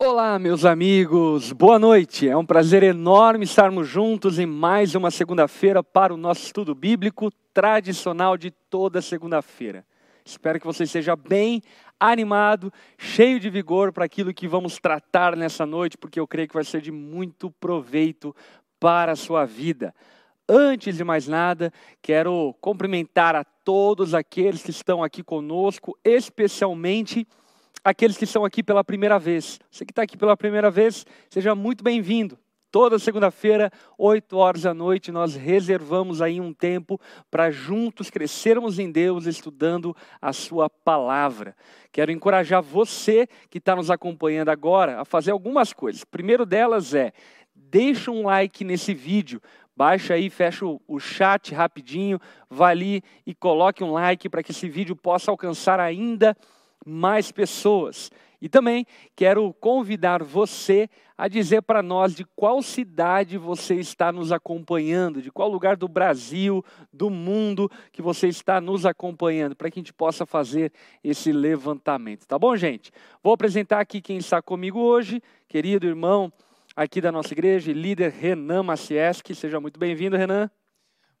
Olá, meus amigos, boa noite. É um prazer enorme estarmos juntos em mais uma segunda-feira para o nosso estudo bíblico tradicional de toda segunda-feira. Espero que você esteja bem animado, cheio de vigor para aquilo que vamos tratar nessa noite, porque eu creio que vai ser de muito proveito para a sua vida. Antes de mais nada, quero cumprimentar a todos aqueles que estão aqui conosco, especialmente aqueles que estão aqui pela primeira vez. Você que está aqui pela primeira vez, seja muito bem-vindo. Toda segunda-feira, 8 horas da noite, nós reservamos aí um tempo para juntos crescermos em Deus, estudando a Sua palavra. Quero encorajar você que está nos acompanhando agora a fazer algumas coisas. primeiro delas é, deixa um like nesse vídeo, Baixa aí, fecha o chat rapidinho, vá ali e coloque um like para que esse vídeo possa alcançar ainda mais pessoas. E também quero convidar você a dizer para nós de qual cidade você está nos acompanhando, de qual lugar do Brasil, do mundo que você está nos acompanhando, para que a gente possa fazer esse levantamento. Tá bom, gente? Vou apresentar aqui quem está comigo hoje, querido irmão aqui da nossa igreja, líder Renan Macieski. Seja muito bem-vindo, Renan.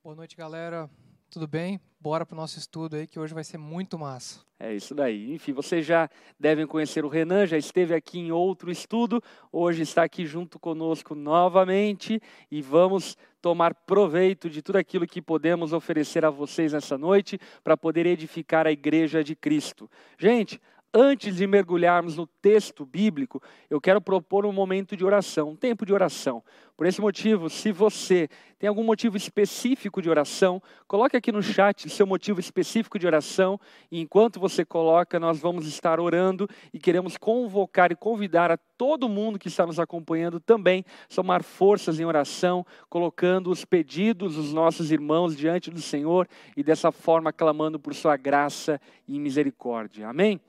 Boa noite, galera. Tudo bem? Bora para o nosso estudo aí, que hoje vai ser muito massa. É isso daí. Enfim, vocês já devem conhecer o Renan, já esteve aqui em outro estudo, hoje está aqui junto conosco novamente e vamos tomar proveito de tudo aquilo que podemos oferecer a vocês nessa noite para poder edificar a igreja de Cristo. Gente, Antes de mergulharmos no texto bíblico, eu quero propor um momento de oração, um tempo de oração. Por esse motivo, se você tem algum motivo específico de oração, coloque aqui no chat o seu motivo específico de oração, e enquanto você coloca, nós vamos estar orando e queremos convocar e convidar a todo mundo que está nos acompanhando também a somar forças em oração, colocando os pedidos dos nossos irmãos diante do Senhor e dessa forma clamando por sua graça e misericórdia. Amém?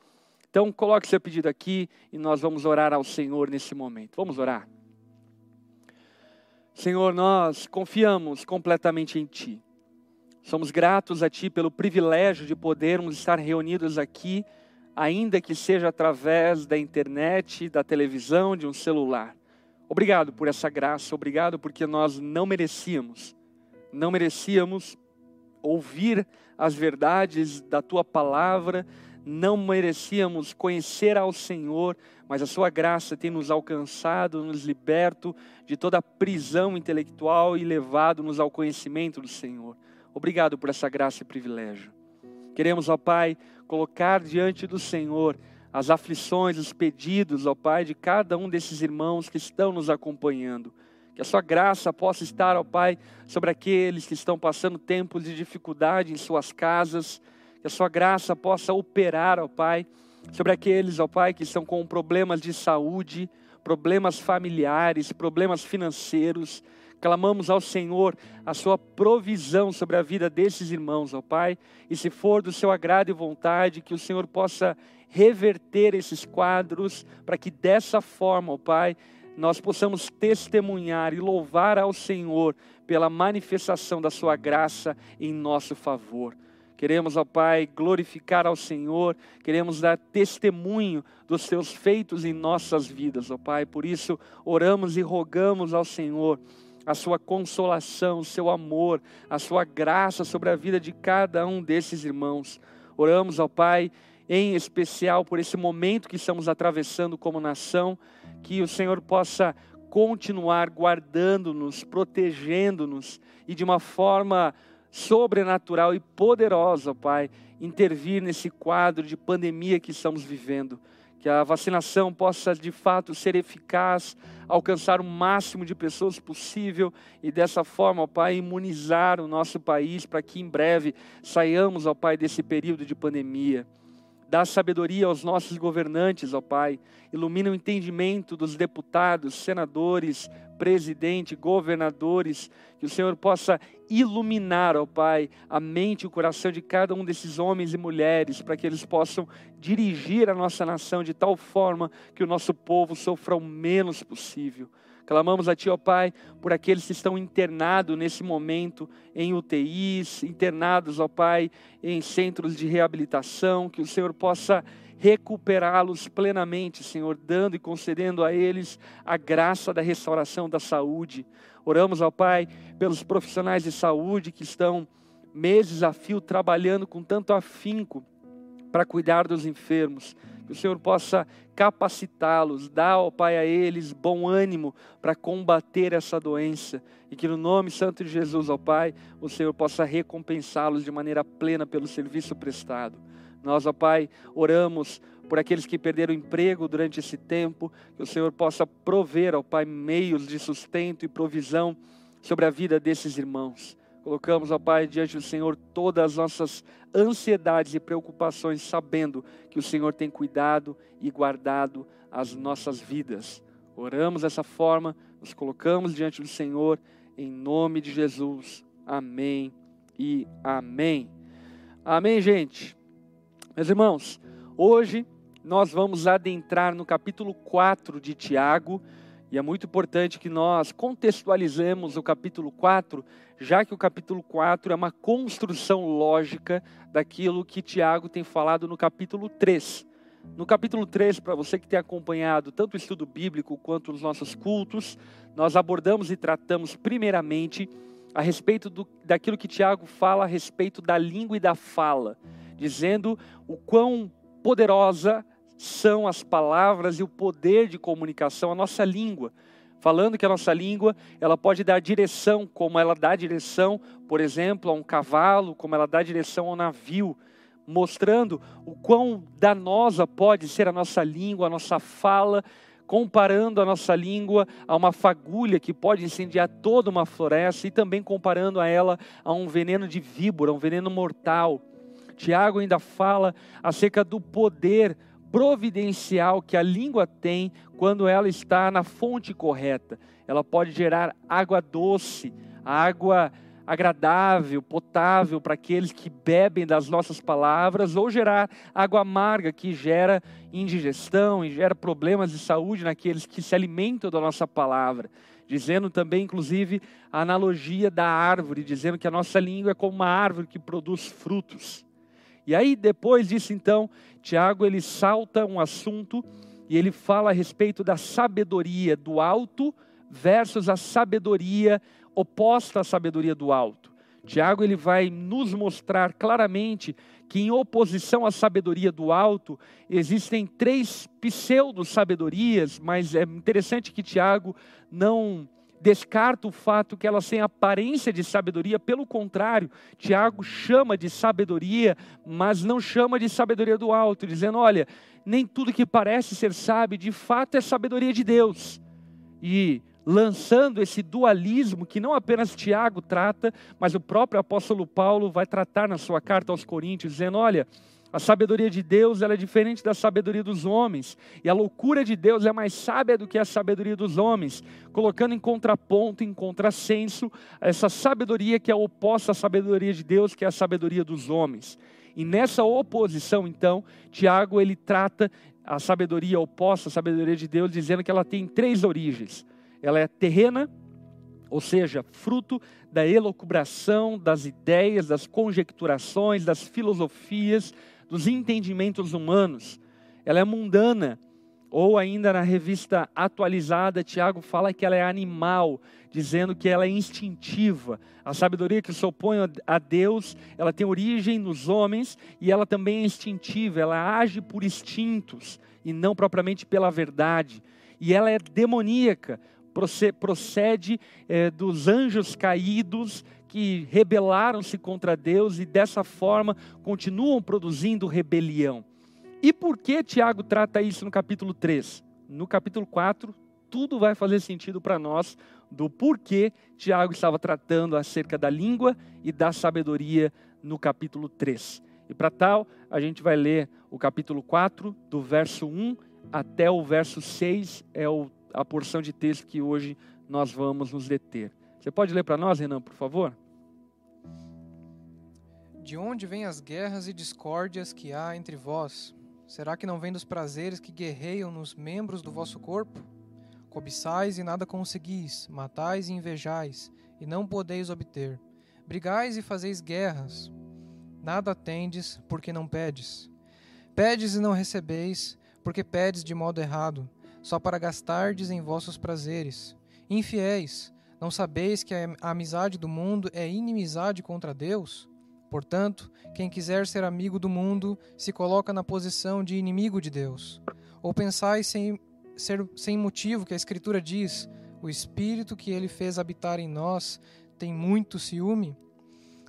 Então, coloque seu pedido aqui e nós vamos orar ao Senhor nesse momento. Vamos orar. Senhor, nós confiamos completamente em Ti. Somos gratos a Ti pelo privilégio de podermos estar reunidos aqui, ainda que seja através da internet, da televisão, de um celular. Obrigado por essa graça, obrigado porque nós não merecíamos, não merecíamos ouvir as verdades da Tua palavra, não merecíamos conhecer ao Senhor, mas a Sua graça tem nos alcançado, nos liberto de toda prisão intelectual e levado-nos ao conhecimento do Senhor. Obrigado por essa graça e privilégio. Queremos, ó Pai, colocar diante do Senhor as aflições, os pedidos, ó Pai, de cada um desses irmãos que estão nos acompanhando. Que a Sua graça possa estar, ó Pai, sobre aqueles que estão passando tempos de dificuldade em suas casas que a sua graça possa operar, ó Pai, sobre aqueles, ó Pai, que estão com problemas de saúde, problemas familiares, problemas financeiros. Clamamos ao Senhor a sua provisão sobre a vida desses irmãos, ó Pai, e se for do seu agrado e vontade, que o Senhor possa reverter esses quadros, para que dessa forma, ó Pai, nós possamos testemunhar e louvar ao Senhor pela manifestação da sua graça em nosso favor. Queremos, ó Pai, glorificar ao Senhor, queremos dar testemunho dos teus feitos em nossas vidas, ó Pai. Por isso, oramos e rogamos ao Senhor a sua consolação, o seu amor, a sua graça sobre a vida de cada um desses irmãos. Oramos, ó Pai, em especial por esse momento que estamos atravessando como nação, que o Senhor possa continuar guardando-nos, protegendo-nos e de uma forma sobrenatural e poderosa, Pai, intervir nesse quadro de pandemia que estamos vivendo. Que a vacinação possa de fato ser eficaz, alcançar o máximo de pessoas possível e dessa forma, ó Pai, imunizar o nosso país para que em breve saiamos, ó Pai, desse período de pandemia. Dá sabedoria aos nossos governantes, ó Pai. Ilumina o entendimento dos deputados, senadores, presidente, governadores. Que o Senhor possa iluminar, ó Pai, a mente e o coração de cada um desses homens e mulheres, para que eles possam dirigir a nossa nação de tal forma que o nosso povo sofra o menos possível. Clamamos a Ti, ó Pai, por aqueles que estão internados nesse momento em UTIs, internados, ó Pai, em centros de reabilitação, que o Senhor possa recuperá-los plenamente, Senhor, dando e concedendo a eles a graça da restauração da saúde. Oramos, ó Pai, pelos profissionais de saúde que estão meses a fio trabalhando com tanto afinco para cuidar dos enfermos. Que o Senhor possa capacitá-los, dar, ó Pai, a eles bom ânimo para combater essa doença. E que no nome santo de Jesus, ó Pai, o Senhor possa recompensá-los de maneira plena pelo serviço prestado. Nós, ó Pai, oramos por aqueles que perderam emprego durante esse tempo, que o Senhor possa prover, ó Pai, meios de sustento e provisão sobre a vida desses irmãos. Colocamos, ó Pai, diante do Senhor todas as nossas ansiedades e preocupações, sabendo que o Senhor tem cuidado e guardado as nossas vidas. Oramos dessa forma, nos colocamos diante do Senhor, em nome de Jesus. Amém e amém. Amém, gente. Meus irmãos, hoje nós vamos adentrar no capítulo 4 de Tiago. E é muito importante que nós contextualizemos o capítulo 4, já que o capítulo 4 é uma construção lógica daquilo que Tiago tem falado no capítulo 3. No capítulo 3, para você que tem acompanhado tanto o estudo bíblico quanto os nossos cultos, nós abordamos e tratamos primeiramente a respeito do, daquilo que Tiago fala a respeito da língua e da fala, dizendo o quão poderosa são as palavras e o poder de comunicação, a nossa língua. Falando que a nossa língua, ela pode dar direção, como ela dá direção, por exemplo, a um cavalo, como ela dá direção ao navio, mostrando o quão danosa pode ser a nossa língua, a nossa fala, comparando a nossa língua a uma fagulha que pode incendiar toda uma floresta e também comparando a ela a um veneno de víbora, um veneno mortal. Tiago ainda fala acerca do poder providencial que a língua tem quando ela está na fonte correta. Ela pode gerar água doce, água agradável, potável para aqueles que bebem das nossas palavras, ou gerar água amarga que gera indigestão e gera problemas de saúde naqueles que se alimentam da nossa palavra. Dizendo também, inclusive, a analogia da árvore, dizendo que a nossa língua é como uma árvore que produz frutos. E aí, depois disso, então, Tiago ele salta um assunto e ele fala a respeito da sabedoria do alto versus a sabedoria oposta à sabedoria do alto. Tiago ele vai nos mostrar claramente que em oposição à sabedoria do alto existem três pseudo-sabedorias, mas é interessante que Tiago não descarta o fato que elas têm aparência de sabedoria, pelo contrário, Tiago chama de sabedoria, mas não chama de sabedoria do alto, dizendo: olha, nem tudo que parece ser sábio, de fato é sabedoria de Deus. E lançando esse dualismo que não apenas Tiago trata, mas o próprio apóstolo Paulo vai tratar na sua carta aos Coríntios, dizendo: olha a sabedoria de Deus é diferente da sabedoria dos homens, e a loucura de Deus é mais sábia do que a sabedoria dos homens, colocando em contraponto, em contrassenso, essa sabedoria que é oposta à sabedoria de Deus, que é a sabedoria dos homens. E nessa oposição, então, Tiago ele trata a sabedoria oposta à sabedoria de Deus, dizendo que ela tem três origens. Ela é terrena, ou seja, fruto da elocubração, das ideias, das conjecturações, das filosofias, dos entendimentos humanos, ela é mundana. Ou ainda na revista atualizada, Tiago fala que ela é animal, dizendo que ela é instintiva. A sabedoria que se opõe a Deus, ela tem origem nos homens e ela também é instintiva, ela age por instintos e não propriamente pela verdade. E ela é demoníaca, procede é, dos anjos caídos que rebelaram-se contra Deus e dessa forma continuam produzindo rebelião. E por que Tiago trata isso no capítulo 3? No capítulo 4, tudo vai fazer sentido para nós do porquê Tiago estava tratando acerca da língua e da sabedoria no capítulo 3. E para tal, a gente vai ler o capítulo 4, do verso 1 até o verso 6, é a porção de texto que hoje nós vamos nos deter. Você pode ler para nós, Renan, por favor? De onde vêm as guerras e discórdias que há entre vós? Será que não vem dos prazeres que guerreiam nos membros do vosso corpo? Cobiçais e nada conseguis, matais e invejais, e não podeis obter. Brigais e fazeis guerras. Nada tendes, porque não pedes. Pedes e não recebeis, porque pedes de modo errado, só para gastardes em vossos prazeres. Infiéis, não sabeis que a amizade do mundo é inimizade contra Deus? Portanto, quem quiser ser amigo do mundo se coloca na posição de inimigo de Deus. Ou pensais sem, ser, sem motivo que a Escritura diz: o Espírito que ele fez habitar em nós tem muito ciúme?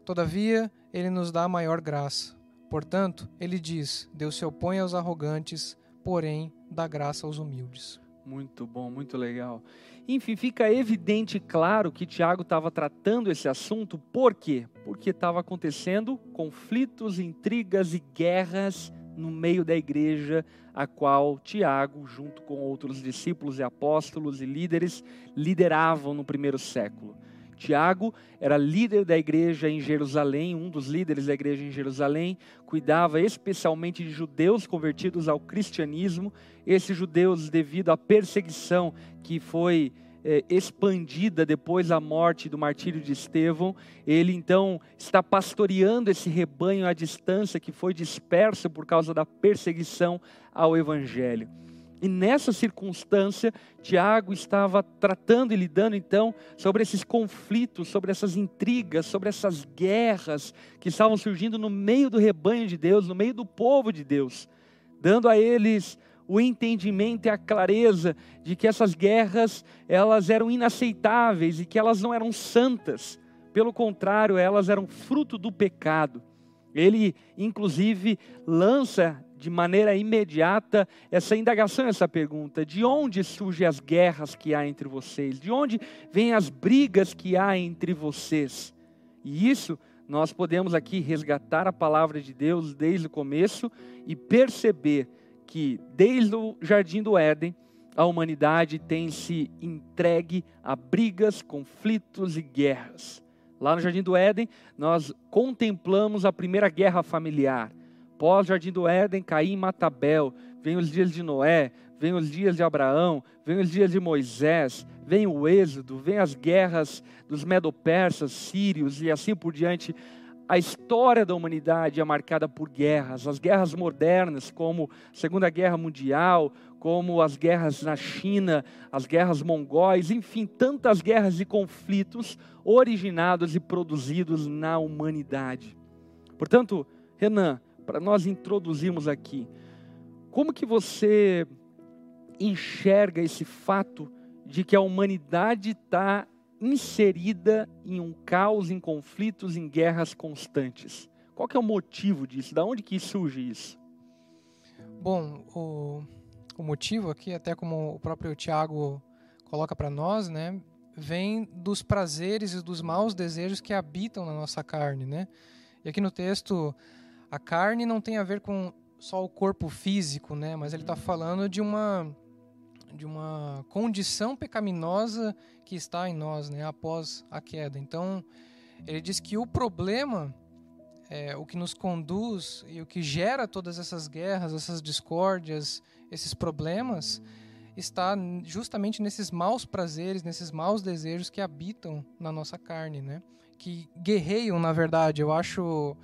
Todavia, ele nos dá maior graça. Portanto, ele diz: Deus se opõe aos arrogantes, porém dá graça aos humildes. Muito bom, muito legal. Enfim, fica evidente e claro que Tiago estava tratando esse assunto, por quê? Porque estava acontecendo conflitos, intrigas e guerras no meio da igreja, a qual Tiago, junto com outros discípulos e apóstolos e líderes, lideravam no primeiro século. Tiago era líder da igreja em Jerusalém, um dos líderes da igreja em Jerusalém, cuidava especialmente de judeus convertidos ao cristianismo, esses judeus devido à perseguição que foi é, expandida depois da morte do martírio de Estevão, ele então está pastoreando esse rebanho à distância que foi disperso por causa da perseguição ao evangelho. E nessa circunstância, Tiago estava tratando e lidando então sobre esses conflitos, sobre essas intrigas, sobre essas guerras que estavam surgindo no meio do rebanho de Deus, no meio do povo de Deus, dando a eles o entendimento e a clareza de que essas guerras, elas eram inaceitáveis e que elas não eram santas. Pelo contrário, elas eram fruto do pecado. Ele, inclusive, lança de maneira imediata essa indagação, essa pergunta: de onde surgem as guerras que há entre vocês? De onde vêm as brigas que há entre vocês? E isso nós podemos aqui resgatar a palavra de Deus desde o começo e perceber que desde o jardim do Éden a humanidade tem se entregue a brigas, conflitos e guerras. Lá no jardim do Éden, nós contemplamos a primeira guerra familiar Pós-Jardim do Éden, Caim mata Abel. Vem os dias de Noé, vem os dias de Abraão, vem os dias de Moisés, vem o Êxodo, vem as guerras dos Medo-Persas, Sírios e assim por diante. A história da humanidade é marcada por guerras, as guerras modernas, como a Segunda Guerra Mundial, como as guerras na China, as guerras mongóis, enfim, tantas guerras e conflitos originados e produzidos na humanidade. Portanto, Renan, para nós introduzirmos aqui. Como que você enxerga esse fato de que a humanidade está inserida em um caos, em conflitos, em guerras constantes? Qual que é o motivo disso? Da onde que surge isso? Bom, o, o motivo aqui, até como o próprio Tiago coloca para nós, né, vem dos prazeres e dos maus desejos que habitam na nossa carne, né? E aqui no texto a carne não tem a ver com só o corpo físico, né? Mas ele está falando de uma de uma condição pecaminosa que está em nós, né? Após a queda. Então ele diz que o problema, é, o que nos conduz e o que gera todas essas guerras, essas discórdias, esses problemas, está justamente nesses maus prazeres, nesses maus desejos que habitam na nossa carne, né? Que guerreiam, na verdade. Eu acho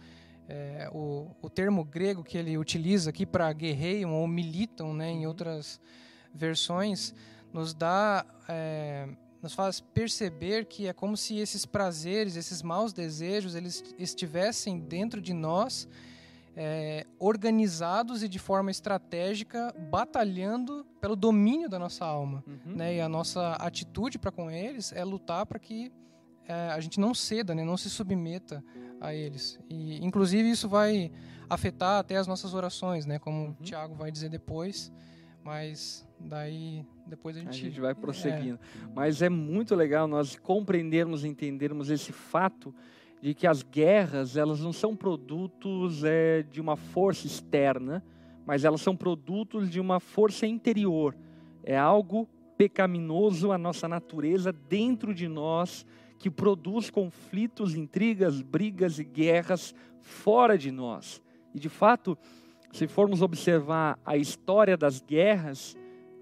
é, o, o termo grego que ele utiliza aqui para guerreiam ou militam, né, em outras versões, nos dá, é, nos faz perceber que é como se esses prazeres, esses maus desejos, eles estivessem dentro de nós, é, organizados e de forma estratégica, batalhando pelo domínio da nossa alma, uhum. né? E a nossa atitude para com eles é lutar para que é, a gente não ceda, né? Não se submeta a eles. E inclusive isso vai afetar até as nossas orações, né? Como uhum. o Tiago vai dizer depois, mas daí depois a gente, a gente vai prosseguindo. É. Mas é muito legal nós compreendermos e entendermos esse fato de que as guerras elas não são produtos é, de uma força externa, mas elas são produtos de uma força interior. É algo pecaminoso a nossa natureza dentro de nós que produz conflitos, intrigas, brigas e guerras fora de nós. E de fato, se formos observar a história das guerras,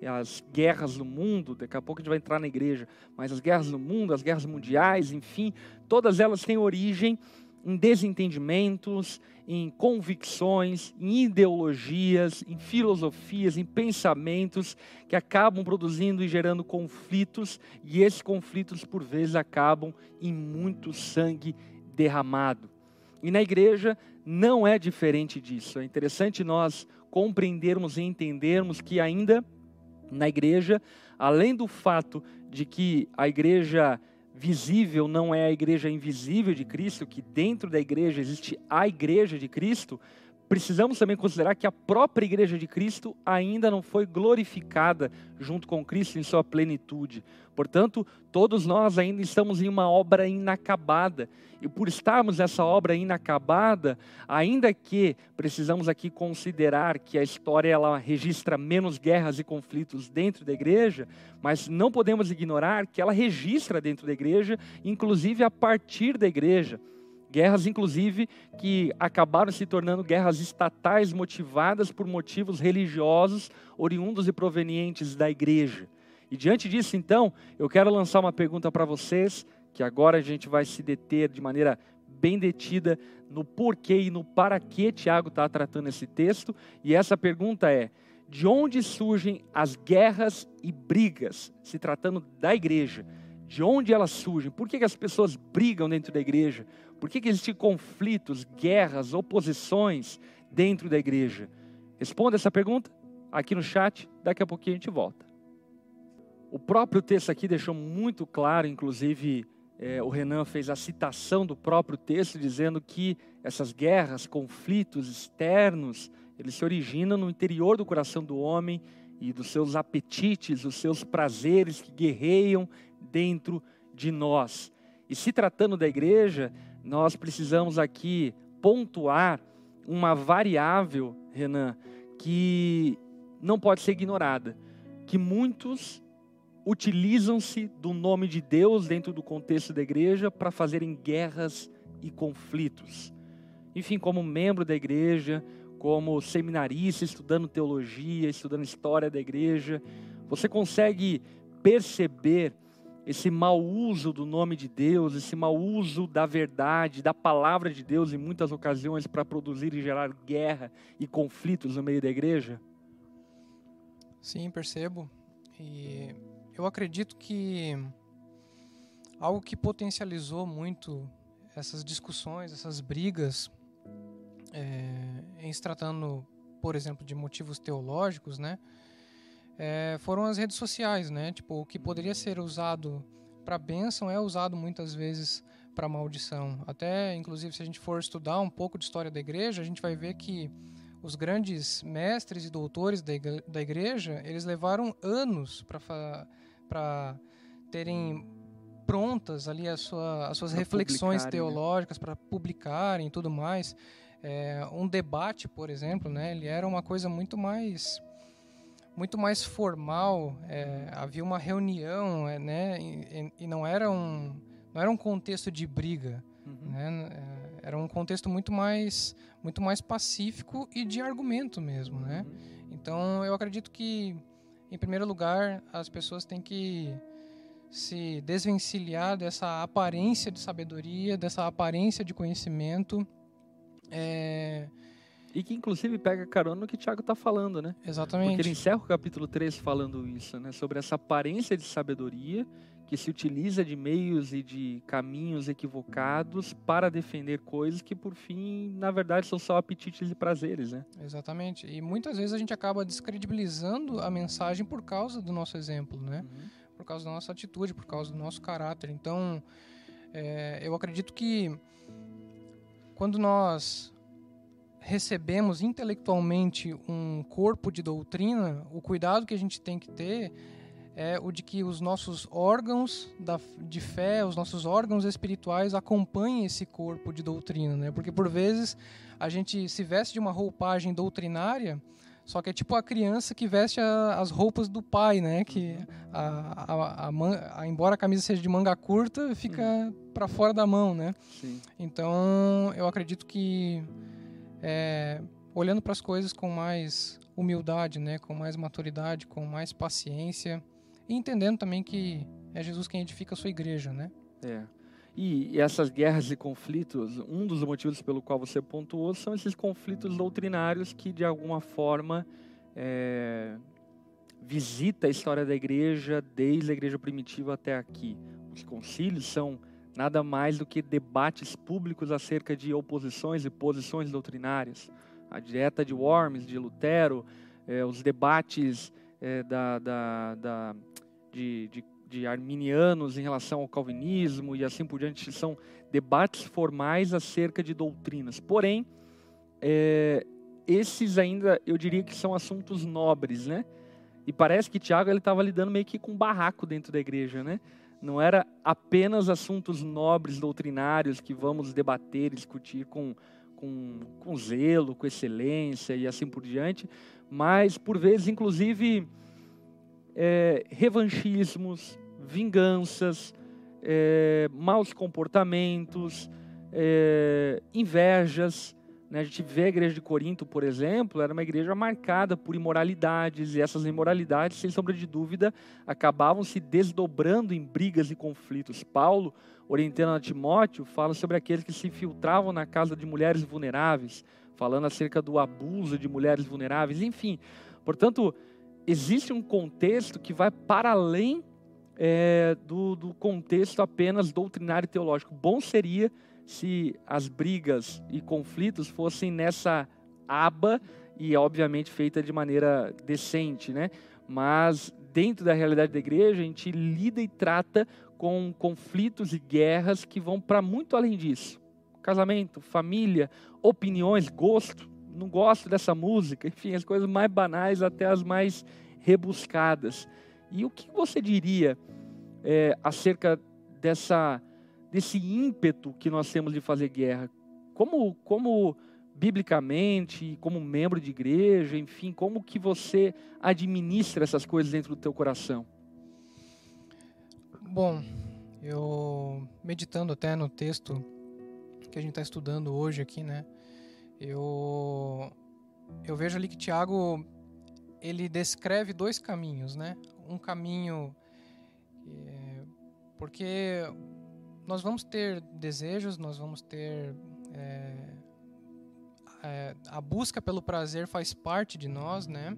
as guerras no mundo, daqui a pouco a gente vai entrar na igreja, mas as guerras no mundo, as guerras mundiais, enfim, todas elas têm origem em desentendimentos, em convicções, em ideologias, em filosofias, em pensamentos que acabam produzindo e gerando conflitos, e esses conflitos, por vezes, acabam em muito sangue derramado. E na igreja não é diferente disso. É interessante nós compreendermos e entendermos que ainda na igreja, além do fato de que a igreja visível não é a igreja invisível de Cristo, que dentro da igreja existe a igreja de Cristo, precisamos também considerar que a própria igreja de Cristo ainda não foi glorificada junto com Cristo em sua plenitude. Portanto, todos nós ainda estamos em uma obra inacabada. E por estarmos nessa obra inacabada, ainda que precisamos aqui considerar que a história ela registra menos guerras e conflitos dentro da igreja, mas não podemos ignorar que ela registra dentro da igreja, inclusive a partir da igreja. Guerras, inclusive, que acabaram se tornando guerras estatais motivadas por motivos religiosos oriundos e provenientes da igreja. E diante disso, então, eu quero lançar uma pergunta para vocês, que agora a gente vai se deter de maneira bem detida no porquê e no para que Tiago está tratando esse texto. E essa pergunta é: de onde surgem as guerras e brigas, se tratando da igreja? De onde elas surgem? Por que, que as pessoas brigam dentro da igreja? Por que, que existem conflitos, guerras, oposições dentro da igreja? Responda essa pergunta aqui no chat, daqui a pouquinho a gente volta. O próprio texto aqui deixou muito claro, inclusive é, o Renan fez a citação do próprio texto, dizendo que essas guerras, conflitos externos, eles se originam no interior do coração do homem e dos seus apetites, os seus prazeres que guerreiam dentro de nós. E se tratando da igreja, nós precisamos aqui pontuar uma variável, Renan, que não pode ser ignorada, que muitos utilizam-se do nome de Deus dentro do contexto da igreja para fazerem guerras e conflitos. Enfim, como membro da igreja, como seminarista, estudando teologia, estudando história da igreja, você consegue perceber esse mau uso do nome de Deus, esse mau uso da verdade, da palavra de Deus em muitas ocasiões para produzir e gerar guerra e conflitos no meio da igreja? Sim, percebo. E eu acredito que algo que potencializou muito essas discussões, essas brigas, é, em se tratando, por exemplo, de motivos teológicos, né? é, foram as redes sociais, né? Tipo, o que poderia ser usado para bênção é usado muitas vezes para maldição. Até, inclusive, se a gente for estudar um pouco de história da igreja, a gente vai ver que os grandes mestres e doutores da igreja, eles levaram anos para terem prontas ali as, sua, as suas pra reflexões né? teológicas né? para publicarem e tudo mais. É, um debate, por exemplo, né, ele era uma coisa muito mais muito mais formal, é, havia uma reunião, é, né, e, e, não era um não era um contexto de briga, uhum. né, é, era um contexto muito mais muito mais pacífico e de argumento mesmo, né? Uhum. Então eu acredito que em primeiro lugar as pessoas têm que se desvencilhar dessa aparência de sabedoria, dessa aparência de conhecimento. É, e que inclusive pega carona no que Tiago está falando, né? Exatamente. Porque ele encerra o capítulo 3 falando isso, né? Sobre essa aparência de sabedoria que se utiliza de meios e de caminhos equivocados para defender coisas que, por fim, na verdade, são só apetites e prazeres, né? Exatamente. E muitas vezes a gente acaba descredibilizando a mensagem por causa do nosso exemplo, né? Uhum. Por causa da nossa atitude, por causa do nosso caráter. Então, é, eu acredito que quando nós recebemos intelectualmente um corpo de doutrina, o cuidado que a gente tem que ter é o de que os nossos órgãos da, de fé, os nossos órgãos espirituais acompanhem esse corpo de doutrina, né? Porque por vezes a gente se veste de uma roupagem doutrinária, só que é tipo a criança que veste a, as roupas do pai, né? Que a, a, a, embora a camisa seja de manga curta, fica uhum. para fora da mão, né? Sim. Então eu acredito que é, olhando para as coisas com mais humildade, né, com mais maturidade, com mais paciência e entendendo também que é Jesus quem edifica a sua igreja, né? É. E, essas guerras e conflitos, um dos motivos pelo qual você pontuou são esses conflitos doutrinários que, de alguma forma, é, visita a história da igreja desde a igreja primitiva até aqui. Os concílios são nada mais do que debates públicos acerca de oposições e posições doutrinárias. A dieta de Worms, de Lutero, é, os debates é, da, da, da de, de de arminianos em relação ao calvinismo e assim por diante, são debates formais acerca de doutrinas. Porém, é, esses ainda, eu diria que são assuntos nobres, né? E parece que Tiago ele estava lidando meio que com um barraco dentro da igreja, né? Não era apenas assuntos nobres, doutrinários que vamos debater, discutir com, com, com zelo, com excelência e assim por diante, mas por vezes, inclusive, é, revanchismos, vinganças, é, maus comportamentos, é, invejas. Né? A gente vê a igreja de Corinto, por exemplo, era uma igreja marcada por imoralidades, e essas imoralidades, sem sombra de dúvida, acabavam se desdobrando em brigas e conflitos. Paulo, orientando a Timóteo, fala sobre aqueles que se infiltravam na casa de mulheres vulneráveis, falando acerca do abuso de mulheres vulneráveis, enfim. Portanto, existe um contexto que vai para além é, do, do contexto apenas doutrinário e teológico. Bom seria se as brigas e conflitos fossem nessa aba e obviamente feita de maneira decente, né? Mas dentro da realidade da igreja, a gente lida e trata com conflitos e guerras que vão para muito além disso. Casamento, família, opiniões, gosto, não gosto dessa música, enfim, as coisas mais banais até as mais rebuscadas. E o que você diria é, acerca dessa, desse ímpeto que nós temos de fazer guerra? Como, como biblicamente, como membro de igreja, enfim, como que você administra essas coisas dentro do teu coração? Bom, eu meditando até no texto que a gente está estudando hoje aqui, né? Eu eu vejo ali que Tiago ele descreve dois caminhos, né? Um caminho é, porque nós vamos ter desejos, nós vamos ter é, é, a busca pelo prazer faz parte de nós, né?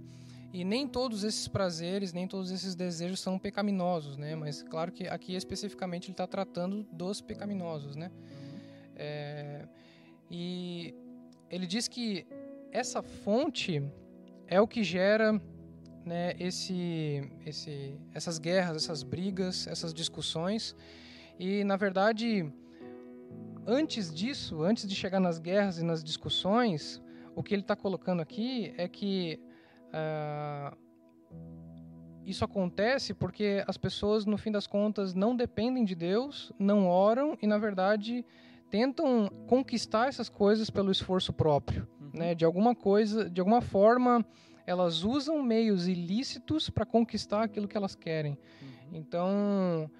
E nem todos esses prazeres, nem todos esses desejos são pecaminosos, né? Mas claro que aqui especificamente ele está tratando dos pecaminosos, né? É, e ele diz que essa fonte é o que gera né, esse, esse, essas guerras, essas brigas, essas discussões. E, na verdade, antes disso, antes de chegar nas guerras e nas discussões, o que ele está colocando aqui é que uh, isso acontece porque as pessoas, no fim das contas, não dependem de Deus, não oram e, na verdade, tentam conquistar essas coisas pelo esforço próprio, uhum. né? De alguma coisa, de alguma forma, elas usam meios ilícitos para conquistar aquilo que elas querem. Uhum. Então,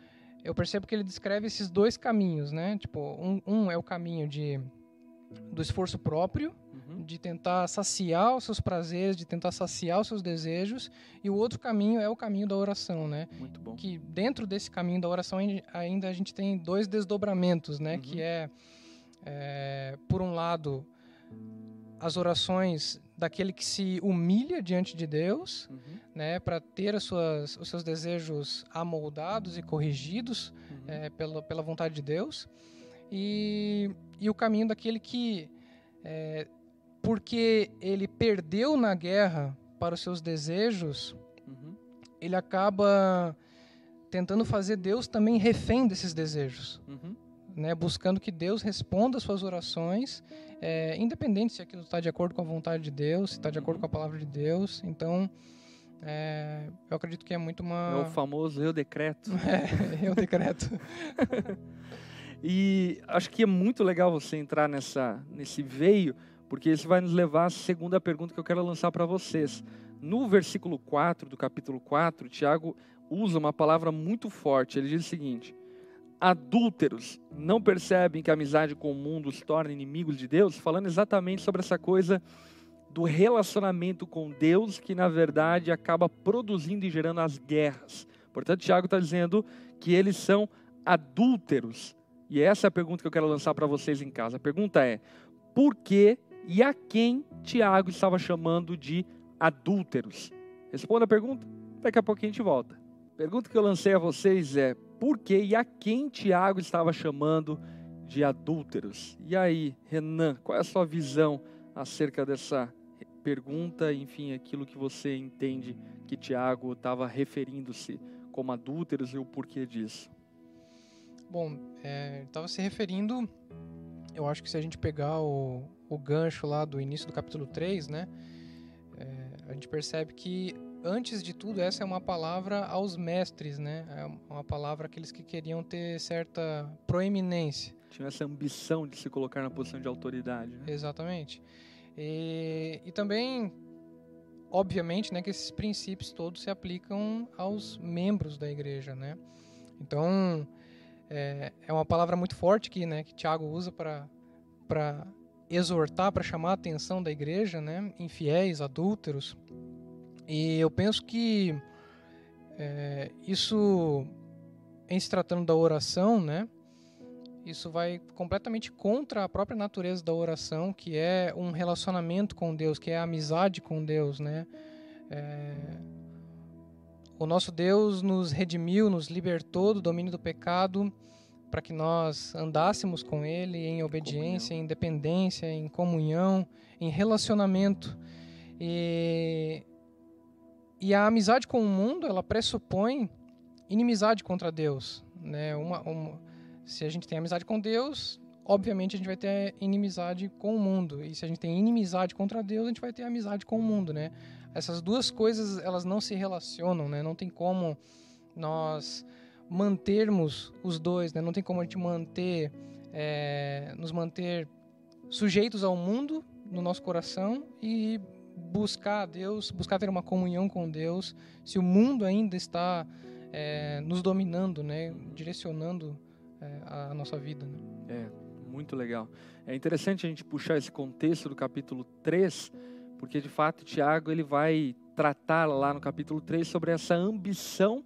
eu percebo que ele descreve esses dois caminhos, né? Tipo, um, um é o caminho de do esforço próprio. De tentar saciar os seus prazeres, de tentar saciar os seus desejos, e o outro caminho é o caminho da oração, né? Muito bom. Que dentro desse caminho da oração ainda a gente tem dois desdobramentos, né? Uhum. Que é, é, por um lado, as orações daquele que se humilha diante de Deus, uhum. né, para ter as suas, os seus desejos amoldados e corrigidos uhum. é, pela, pela vontade de Deus, e, e o caminho daquele que, é, porque ele perdeu na guerra para os seus desejos, uhum. ele acaba tentando fazer Deus também refém desses desejos. Uhum né, buscando que Deus responda às suas orações, é, independente se aquilo está de acordo com a vontade de Deus, se está de acordo com a palavra de Deus. Então, é, eu acredito que é muito uma. É o famoso eu decreto. É, eu decreto. e acho que é muito legal você entrar nessa, nesse veio, porque isso vai nos levar à segunda pergunta que eu quero lançar para vocês. No versículo 4 do capítulo 4, Tiago usa uma palavra muito forte. Ele diz o seguinte adúlteros não percebem que a amizade com o mundo os torna inimigos de Deus? Falando exatamente sobre essa coisa do relacionamento com Deus que, na verdade, acaba produzindo e gerando as guerras. Portanto, Tiago está dizendo que eles são adúlteros. E essa é a pergunta que eu quero lançar para vocês em casa. A pergunta é: por que e a quem Tiago estava chamando de adúlteros? Responda a pergunta, daqui a pouquinho a gente volta. Pergunta que eu lancei a vocês é: por que e a quem Tiago estava chamando de adúlteros? E aí, Renan, qual é a sua visão acerca dessa pergunta, enfim, aquilo que você entende que Tiago estava referindo-se como adúlteros e o porquê disso? Bom, é, estava se referindo, eu acho que se a gente pegar o, o gancho lá do início do capítulo 3, né, é, a gente percebe que antes de tudo essa é uma palavra aos mestres, né, é uma palavra aqueles que queriam ter certa proeminência. Tinha essa ambição de se colocar na posição de autoridade. Né? Exatamente. E, e também, obviamente, né, que esses princípios todos se aplicam aos membros da igreja, né. Então, é, é uma palavra muito forte que, né, que Tiago usa para exortar, para chamar a atenção da igreja, né, infiéis, adúlteros. E eu penso que é, isso, em se tratando da oração, né, isso vai completamente contra a própria natureza da oração, que é um relacionamento com Deus, que é a amizade com Deus, né. É, o nosso Deus nos redimiu, nos libertou do domínio do pecado para que nós andássemos com Ele em obediência, comunhão. em dependência, em comunhão, em relacionamento. E, e a amizade com o mundo, ela pressupõe inimizade contra Deus. Né? Uma, uma, se a gente tem amizade com Deus, obviamente a gente vai ter inimizade com o mundo. E se a gente tem inimizade contra Deus, a gente vai ter amizade com o mundo, né? essas duas coisas elas não se relacionam, né? Não tem como nós mantermos os dois, né? Não tem como a gente manter, é, nos manter sujeitos ao mundo no nosso coração e buscar Deus, buscar ter uma comunhão com Deus, se o mundo ainda está é, nos dominando, né? Direcionando é, a nossa vida. Né? É, muito legal. É interessante a gente puxar esse contexto do capítulo 3 porque de fato Tiago ele vai tratar lá no capítulo 3 sobre essa ambição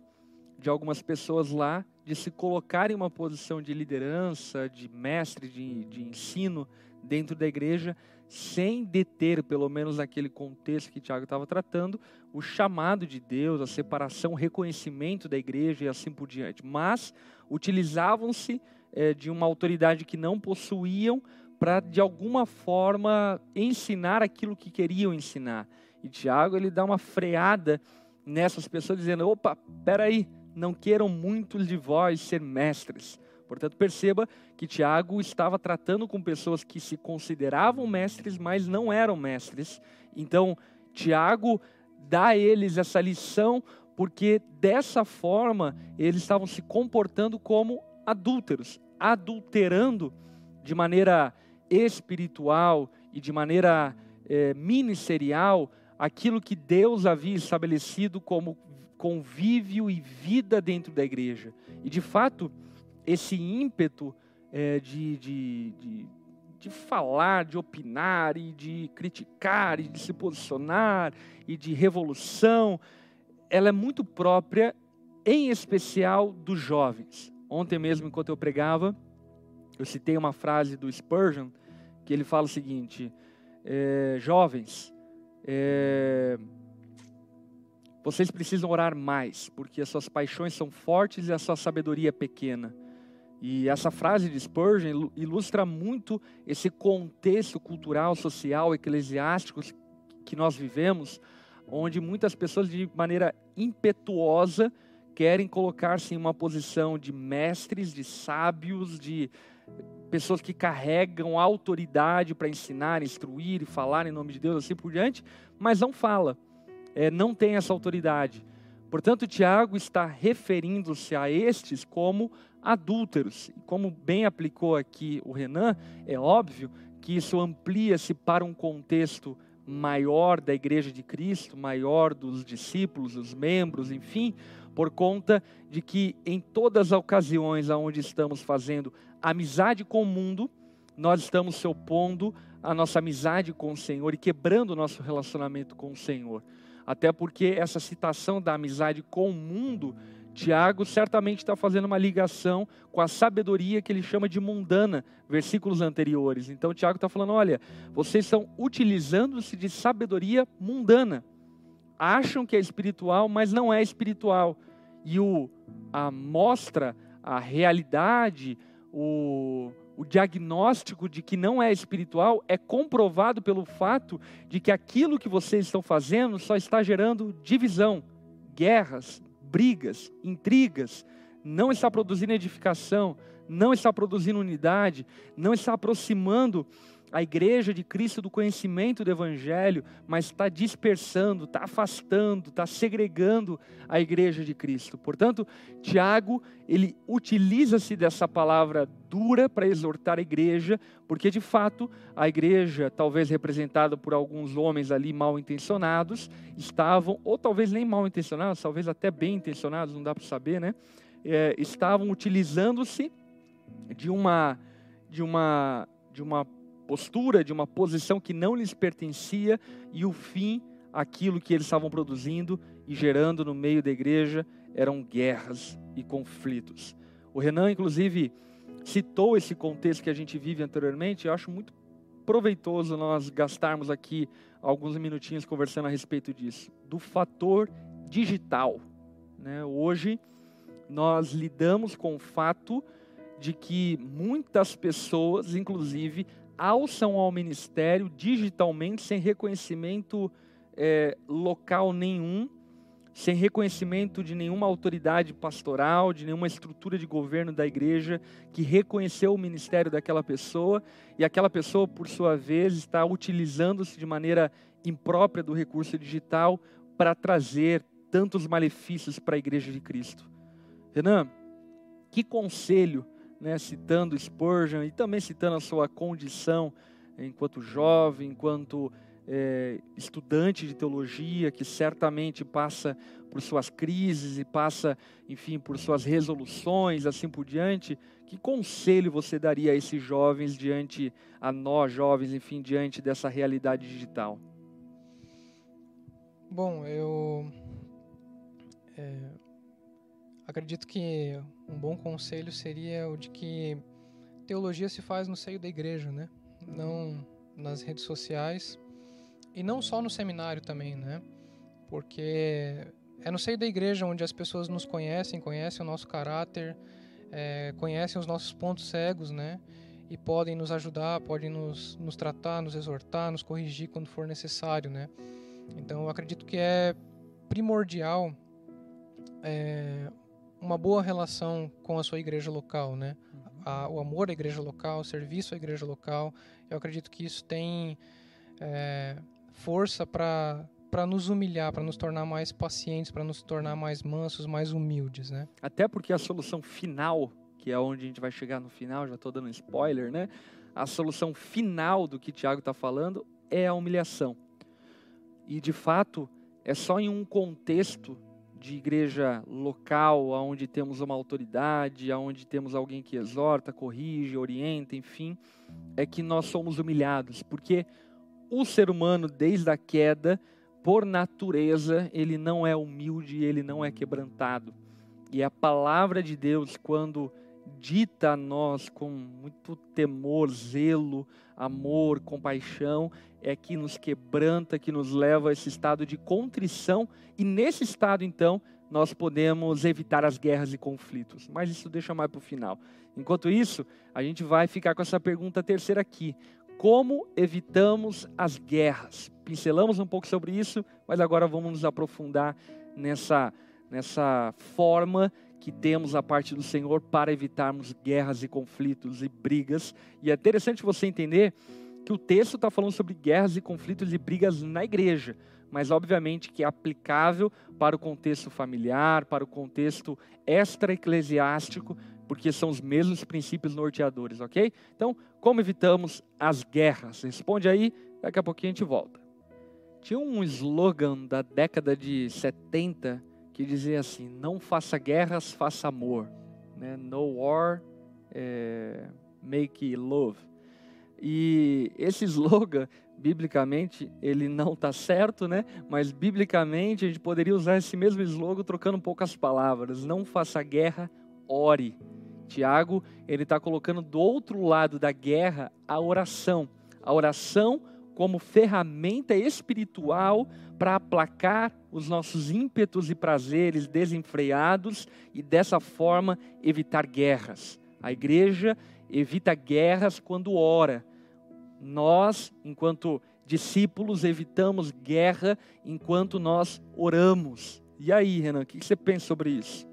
de algumas pessoas lá de se colocar em uma posição de liderança, de mestre, de, de ensino dentro da igreja, sem deter, pelo menos naquele contexto que Tiago estava tratando, o chamado de Deus, a separação, o reconhecimento da igreja e assim por diante. Mas utilizavam-se é, de uma autoridade que não possuíam para de alguma forma ensinar aquilo que queriam ensinar. E Tiago ele dá uma freada nessas pessoas dizendo: "Opa, aí, não queiram muitos de vós ser mestres". Portanto, perceba que Tiago estava tratando com pessoas que se consideravam mestres, mas não eram mestres. Então, Tiago dá a eles essa lição porque dessa forma eles estavam se comportando como adúlteros, adulterando de maneira espiritual e de maneira é, ministerial aquilo que Deus havia estabelecido como convívio e vida dentro da igreja. E de fato, esse ímpeto é, de, de, de, de, falar, de opinar e de criticar e de se posicionar e de revolução, ela é muito própria, em especial dos jovens. Ontem mesmo, enquanto eu pregava, eu citei uma frase do Spurgeon, que ele fala o seguinte: é, jovens, é, vocês precisam orar mais, porque as suas paixões são fortes e a sua sabedoria é pequena. E essa frase de Spurgeon ilustra muito esse contexto cultural, social, eclesiástico que nós vivemos, onde muitas pessoas, de maneira impetuosa, querem colocar-se em uma posição de mestres, de sábios, de pessoas que carregam autoridade para ensinar, instruir e falar em nome de Deus, assim por diante, mas não fala, é, não tem essa autoridade. Portanto, Tiago está referindo-se a estes como adúlteros. Como bem aplicou aqui o Renan, é óbvio que isso amplia-se para um contexto maior da igreja de Cristo, maior dos discípulos, dos membros, enfim, por conta de que em todas as ocasiões onde estamos fazendo amizade com o mundo, nós estamos se opondo à nossa amizade com o Senhor e quebrando o nosso relacionamento com o Senhor. Até porque essa citação da amizade com o mundo, Tiago certamente está fazendo uma ligação com a sabedoria que ele chama de mundana, versículos anteriores. Então, Tiago está falando: olha, vocês estão utilizando-se de sabedoria mundana. Acham que é espiritual, mas não é espiritual. E o, a mostra, a realidade, o, o diagnóstico de que não é espiritual é comprovado pelo fato de que aquilo que vocês estão fazendo só está gerando divisão, guerras, brigas, intrigas, não está produzindo edificação, não está produzindo unidade, não está aproximando a igreja de Cristo do conhecimento do Evangelho, mas está dispersando, está afastando, está segregando a igreja de Cristo. Portanto, Tiago, ele utiliza-se dessa palavra dura para exortar a igreja, porque de fato a igreja, talvez representada por alguns homens ali mal intencionados, estavam, ou talvez nem mal intencionados, talvez até bem intencionados, não dá para saber, né? É, estavam utilizando-se de uma, de uma, de uma postura, de uma posição que não lhes pertencia e o fim, aquilo que eles estavam produzindo e gerando no meio da igreja, eram guerras e conflitos. O Renan, inclusive, citou esse contexto que a gente vive anteriormente, eu acho muito proveitoso nós gastarmos aqui alguns minutinhos conversando a respeito disso, do fator digital. Né? Hoje, nós lidamos com o fato de que muitas pessoas, inclusive, alçam ao ministério digitalmente, sem reconhecimento é, local nenhum, sem reconhecimento de nenhuma autoridade pastoral, de nenhuma estrutura de governo da igreja que reconheceu o ministério daquela pessoa, e aquela pessoa, por sua vez, está utilizando-se de maneira imprópria do recurso digital para trazer tantos malefícios para a igreja de Cristo. Renan, que conselho né, citando Spurgeon e também citando a sua condição enquanto jovem, enquanto é, estudante de teologia, que certamente passa por suas crises e passa, enfim, por suas resoluções, assim por diante. Que conselho você daria a esses jovens diante, a nós jovens, enfim, diante dessa realidade digital? Bom, eu é, acredito que um bom conselho seria o de que teologia se faz no seio da igreja, né? Não nas redes sociais e não só no seminário também, né? Porque é no seio da igreja onde as pessoas nos conhecem, conhecem o nosso caráter, é, conhecem os nossos pontos cegos, né? E podem nos ajudar, podem nos, nos tratar, nos exortar, nos corrigir quando for necessário, né? Então, eu acredito que é primordial é, uma boa relação com a sua igreja local, né? A, o amor à igreja local, o serviço à igreja local. Eu acredito que isso tem é, força para para nos humilhar, para nos tornar mais pacientes, para nos tornar mais mansos, mais humildes, né? Até porque a solução final, que é onde a gente vai chegar no final, já estou dando spoiler, né? A solução final do que Tiago está falando é a humilhação. E de fato, é só em um contexto de igreja local, onde temos uma autoridade, onde temos alguém que exorta, corrige, orienta, enfim, é que nós somos humilhados, porque o ser humano, desde a queda, por natureza, ele não é humilde, ele não é quebrantado. E a palavra de Deus, quando dita a nós com muito temor, zelo, amor, compaixão, é que nos quebranta, que nos leva a esse estado de contrição, e nesse estado, então, nós podemos evitar as guerras e conflitos. Mas isso deixa mais para o final. Enquanto isso, a gente vai ficar com essa pergunta terceira aqui: como evitamos as guerras? Pincelamos um pouco sobre isso, mas agora vamos nos aprofundar nessa, nessa forma que temos a parte do Senhor para evitarmos guerras e conflitos e brigas. E é interessante você entender que o texto está falando sobre guerras e conflitos e brigas na igreja, mas obviamente que é aplicável para o contexto familiar, para o contexto extra-eclesiástico, porque são os mesmos princípios norteadores, ok? Então, como evitamos as guerras? Responde aí, daqui a pouquinho a gente volta. Tinha um slogan da década de 70 que dizia assim: não faça guerras, faça amor. Né? No war, é, make love. E esse slogan biblicamente ele não está certo, né? Mas biblicamente a gente poderia usar esse mesmo slogan trocando um pouco as palavras. Não faça guerra, ore. Tiago ele está colocando do outro lado da guerra a oração. A oração como ferramenta espiritual para aplacar os nossos ímpetos e prazeres desenfreados e dessa forma evitar guerras. A igreja evita guerras quando ora. Nós, enquanto discípulos, evitamos guerra enquanto nós oramos. E aí, Renan, o que você pensa sobre isso?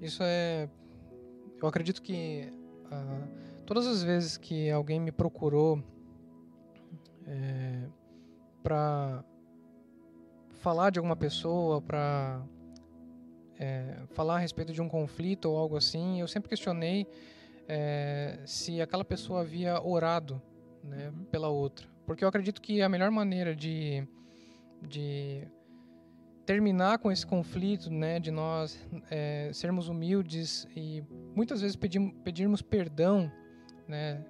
Isso é. Eu acredito que uh, todas as vezes que alguém me procurou é, para falar de alguma pessoa, para é, falar a respeito de um conflito ou algo assim, eu sempre questionei é, se aquela pessoa havia orado né, uhum. pela outra. Porque eu acredito que a melhor maneira de, de terminar com esse conflito, né, de nós é, sermos humildes e muitas vezes pedir, pedirmos perdão, né,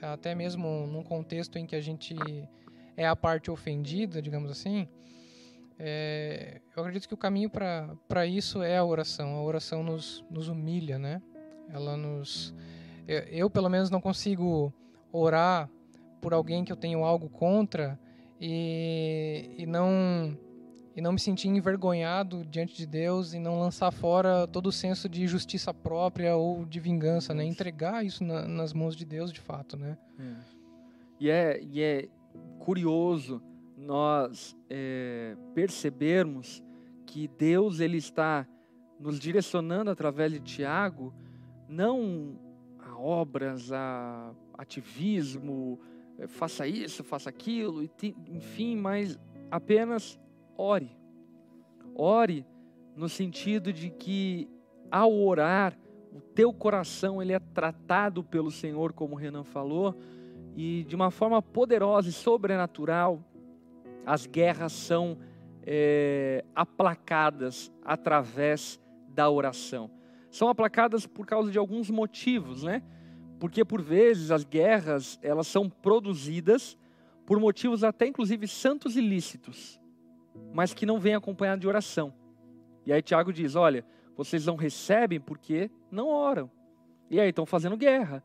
até mesmo num contexto em que a gente é a parte ofendida, digamos assim, é, eu acredito que o caminho para isso é a oração. A oração nos, nos humilha, né? Ela nos. Eu, eu, pelo menos, não consigo orar por alguém que eu tenho algo contra e, e não e não me sentir envergonhado diante de Deus e não lançar fora todo o senso de justiça própria ou de vingança, né? Entregar isso na, nas mãos de Deus, de fato, né? É. E, é, e é curioso nós é, percebermos que Deus ele está nos direcionando através de Tiago, não a obras, a ativismo, é, faça isso, faça aquilo, enfim, mas apenas ore. Ore no sentido de que ao orar, o teu coração ele é tratado pelo Senhor, como o Renan falou, e de uma forma poderosa e sobrenatural, as guerras são é, aplacadas através da oração. São aplacadas por causa de alguns motivos, né? Porque por vezes as guerras elas são produzidas por motivos até inclusive santos e lícitos mas que não vem acompanhado de oração. E aí Tiago diz: olha, vocês não recebem porque não oram. E aí estão fazendo guerra.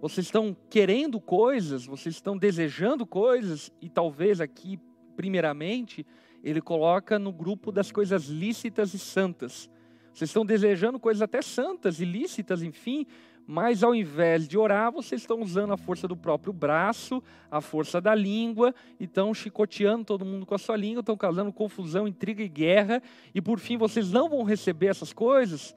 Vocês estão querendo coisas, vocês estão desejando coisas, e talvez aqui, primeiramente, ele coloca no grupo das coisas lícitas e santas. Vocês estão desejando coisas até santas e lícitas, enfim, mas ao invés de orar, vocês estão usando a força do próprio braço, a força da língua, e estão chicoteando todo mundo com a sua língua, estão causando confusão, intriga e guerra, e por fim vocês não vão receber essas coisas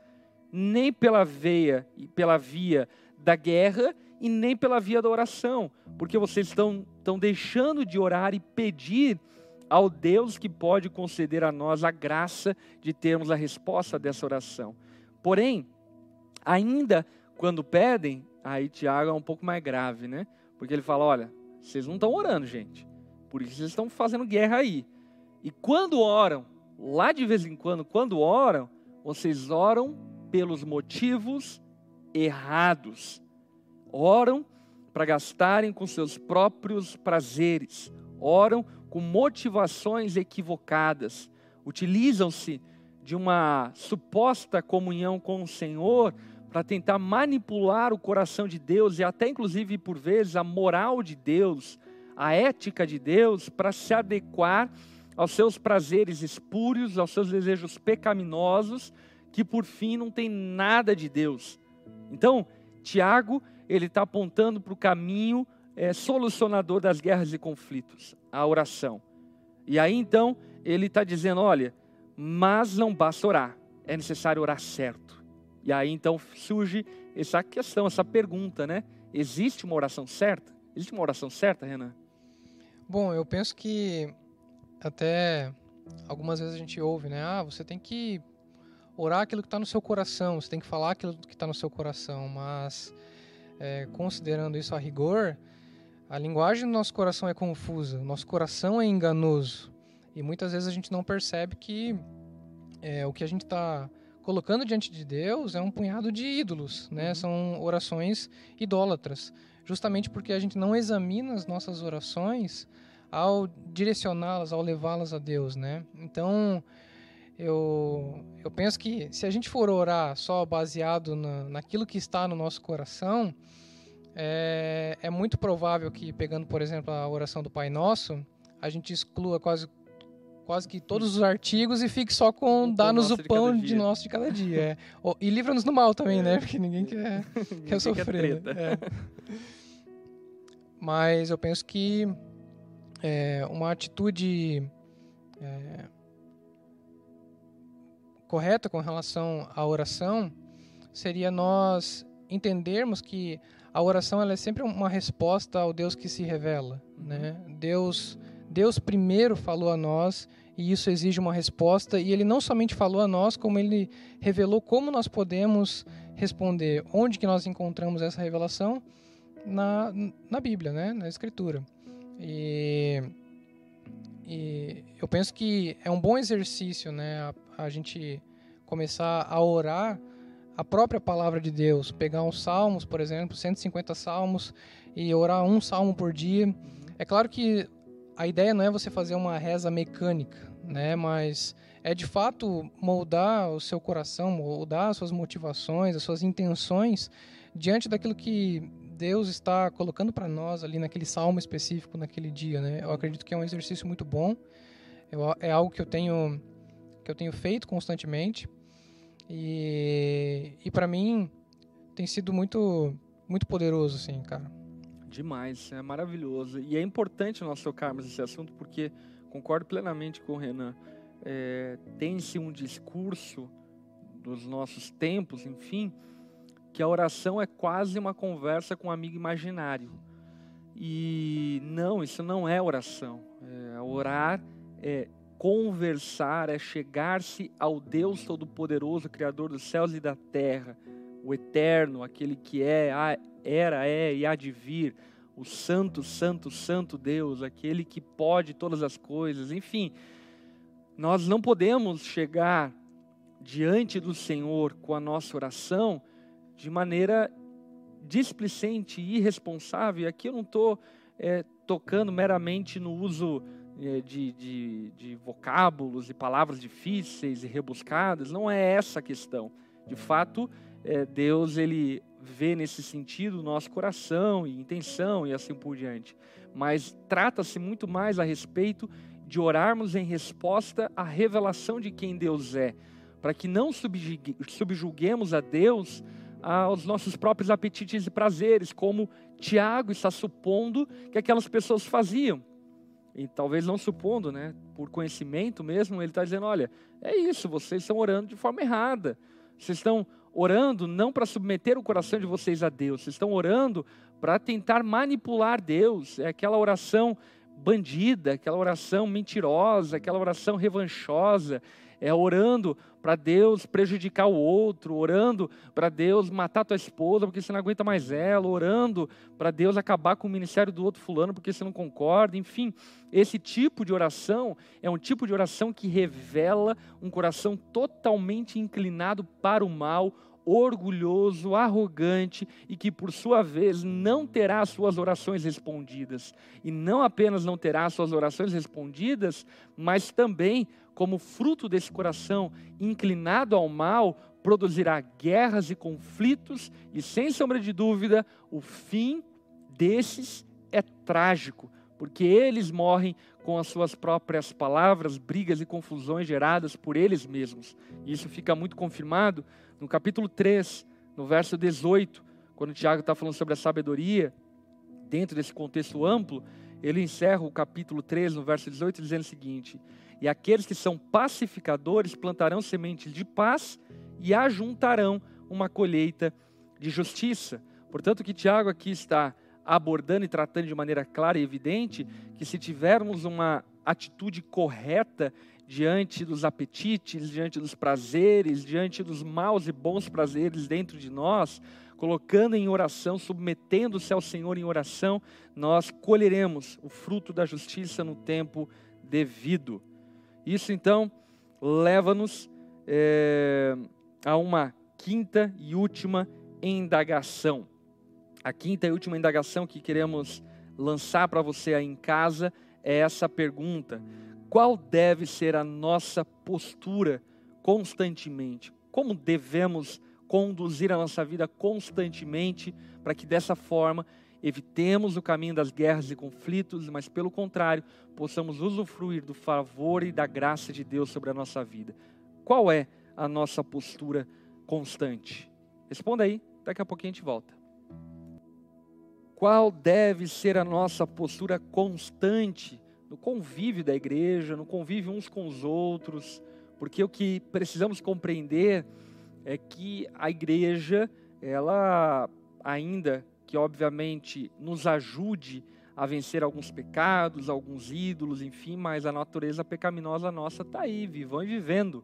nem pela veia e pela via da guerra e nem pela via da oração, porque vocês estão, estão deixando de orar e pedir ao Deus que pode conceder a nós a graça de termos a resposta dessa oração. Porém, ainda quando pedem, aí Tiago é um pouco mais grave, né? Porque ele fala: olha, vocês não estão orando, gente. Por isso vocês estão fazendo guerra aí. E quando oram, lá de vez em quando, quando oram, vocês oram pelos motivos errados. Oram para gastarem com seus próprios prazeres. Oram com motivações equivocadas. Utilizam-se de uma suposta comunhão com o Senhor para tentar manipular o coração de Deus e até inclusive por vezes a moral de Deus, a ética de Deus para se adequar aos seus prazeres espúrios, aos seus desejos pecaminosos, que por fim não tem nada de Deus. Então, Tiago ele está apontando para o caminho é, solucionador das guerras e conflitos, a oração. E aí então ele está dizendo, olha, mas não basta orar, é necessário orar certo. E aí então surge essa questão, essa pergunta, né? Existe uma oração certa? Existe uma oração certa, Renan? Bom, eu penso que até algumas vezes a gente ouve, né? Ah, você tem que orar aquilo que está no seu coração, você tem que falar aquilo que está no seu coração, mas é, considerando isso a rigor, a linguagem do nosso coração é confusa, o nosso coração é enganoso e muitas vezes a gente não percebe que é, o que a gente está colocando diante de Deus é um punhado de ídolos, né? Uhum. São orações idólatras, justamente porque a gente não examina as nossas orações ao direcioná-las, ao levá-las a Deus, né? Então, eu, eu penso que se a gente for orar só baseado na, naquilo que está no nosso coração, é, é muito provável que, pegando, por exemplo, a oração do Pai Nosso, a gente exclua quase, quase que todos os artigos e fique só com dá-nos o pão de, de nosso de cada dia. É. E livra-nos do mal também, né? Porque ninguém quer, ninguém quer sofrer. Quer né? é. Mas eu penso que é, uma atitude é, correta com relação à oração seria nós entendermos que a oração ela é sempre uma resposta ao Deus que se revela, né? Deus Deus primeiro falou a nós e isso exige uma resposta e ele não somente falou a nós, como ele revelou como nós podemos responder. Onde que nós encontramos essa revelação? Na, na Bíblia, né? Na Escritura. E, e eu penso que é um bom exercício, né? A, a gente começar a orar a própria palavra de Deus, pegar uns salmos, por exemplo, 150 salmos e orar um salmo por dia. É claro que a ideia não é você fazer uma reza mecânica, né? Mas é de fato moldar o seu coração, moldar as suas motivações, as suas intenções diante daquilo que Deus está colocando para nós ali naquele salmo específico naquele dia, né? Eu acredito que é um exercício muito bom. Eu, é algo que eu tenho que eu tenho feito constantemente e, e para mim tem sido muito muito poderoso, assim, cara. Demais, é maravilhoso. E é importante nós tocarmos esse assunto porque concordo plenamente com o Renan. É, Tem-se um discurso dos nossos tempos, enfim, que a oração é quase uma conversa com um amigo imaginário. E não, isso não é oração. É, orar é conversar, é chegar-se ao Deus Todo-Poderoso, Criador dos céus e da terra, o Eterno, aquele que é, era, é e há de vir, o Santo, Santo, Santo Deus, aquele que pode todas as coisas, enfim. Nós não podemos chegar diante do Senhor com a nossa oração de maneira displicente e irresponsável. Aqui eu não estou é, tocando meramente no uso de, de, de vocábulos e palavras difíceis e rebuscadas. Não é essa a questão. De fato, é, Deus ele vê nesse sentido o nosso coração e intenção e assim por diante. Mas trata-se muito mais a respeito de orarmos em resposta à revelação de quem Deus é, para que não subjuguemos a Deus aos nossos próprios apetites e prazeres, como Tiago está supondo que aquelas pessoas faziam. E talvez não supondo, né, por conhecimento mesmo, ele está dizendo: olha, é isso, vocês estão orando de forma errada. Vocês estão orando não para submeter o coração de vocês a Deus, vocês estão orando para tentar manipular Deus. É aquela oração bandida, aquela oração mentirosa, aquela oração revanchosa, é orando para Deus prejudicar o outro, orando para Deus matar tua esposa porque você não aguenta mais ela, orando para Deus acabar com o ministério do outro fulano porque você não concorda, enfim, esse tipo de oração é um tipo de oração que revela um coração totalmente inclinado para o mal, orgulhoso, arrogante e que, por sua vez, não terá suas orações respondidas. E não apenas não terá suas orações respondidas, mas também como fruto desse coração inclinado ao mal, produzirá guerras e conflitos, e sem sombra de dúvida, o fim desses é trágico, porque eles morrem com as suas próprias palavras, brigas e confusões geradas por eles mesmos. E isso fica muito confirmado no capítulo 3, no verso 18, quando Tiago está falando sobre a sabedoria, dentro desse contexto amplo, ele encerra o capítulo 3, no verso 18, dizendo o seguinte: e aqueles que são pacificadores plantarão sementes de paz e ajuntarão uma colheita de justiça. Portanto, o que Tiago aqui está abordando e tratando de maneira clara e evidente, que se tivermos uma atitude correta diante dos apetites, diante dos prazeres, diante dos maus e bons prazeres dentro de nós, colocando em oração, submetendo-se ao Senhor em oração, nós colheremos o fruto da justiça no tempo devido. Isso então leva-nos é, a uma quinta e última indagação. A quinta e última indagação que queremos lançar para você aí em casa é essa pergunta: qual deve ser a nossa postura constantemente? Como devemos conduzir a nossa vida constantemente para que dessa forma evitemos o caminho das guerras e conflitos, mas pelo contrário, possamos usufruir do favor e da graça de Deus sobre a nossa vida. Qual é a nossa postura constante? Responda aí, daqui a pouquinho a gente volta. Qual deve ser a nossa postura constante no convívio da igreja, no convívio uns com os outros? Porque o que precisamos compreender é que a igreja, ela ainda que obviamente nos ajude a vencer alguns pecados, alguns ídolos, enfim, mas a natureza pecaminosa nossa está aí, vivão e vivendo.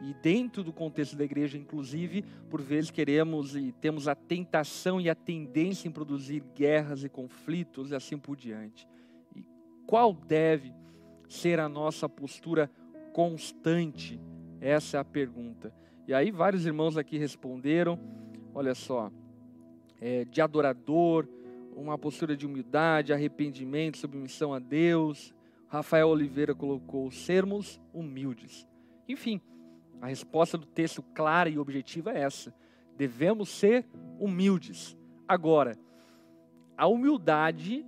E dentro do contexto da igreja, inclusive, por vezes queremos e temos a tentação e a tendência em produzir guerras e conflitos e assim por diante. E qual deve ser a nossa postura constante? Essa é a pergunta. E aí vários irmãos aqui responderam, olha só, é, de adorador, uma postura de humildade, arrependimento, submissão a Deus. Rafael Oliveira colocou sermos humildes. Enfim, a resposta do texto clara e objetiva é essa. Devemos ser humildes. Agora, a humildade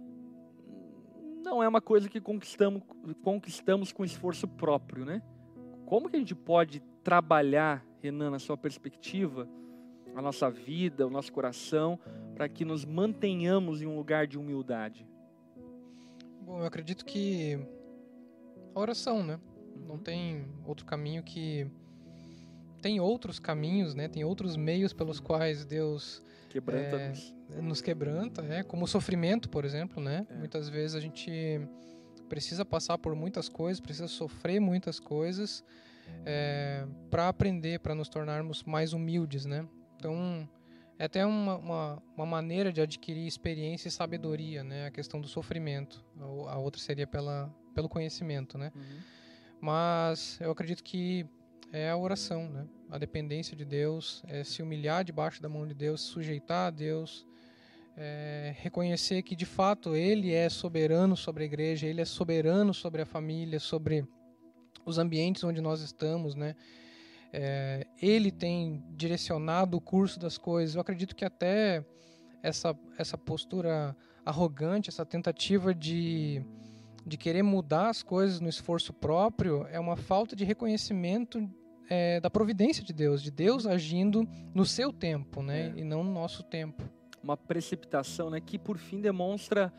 não é uma coisa que conquistamos, conquistamos com esforço próprio, né? Como que a gente pode trabalhar Renan, na sua perspectiva, a nossa vida, o nosso coração, para que nos mantenhamos em um lugar de humildade? Bom, eu acredito que a oração, né? Não uhum. tem outro caminho que tem outros caminhos, né? Tem outros meios pelos quais Deus quebranta é, nos quebranta, é como o sofrimento, por exemplo, né? É. Muitas vezes a gente precisa passar por muitas coisas, precisa sofrer muitas coisas é, para aprender, para nos tornarmos mais humildes, né? Então, é até uma, uma, uma, maneira de adquirir experiência e sabedoria, né? A questão do sofrimento. A outra seria pela, pelo conhecimento, né? Uhum. Mas eu acredito que é a oração, né? A dependência de Deus, é se humilhar debaixo da mão de Deus, sujeitar a Deus, é reconhecer que de fato Ele é soberano sobre a igreja, Ele é soberano sobre a família, sobre os ambientes onde nós estamos, né? É, ele tem direcionado o curso das coisas. Eu acredito que até essa, essa postura arrogante, essa tentativa de, de querer mudar as coisas no esforço próprio, é uma falta de reconhecimento é, da providência de Deus, de Deus agindo no seu tempo, né, é. e não no nosso tempo. Uma precipitação, né, que por fim demonstra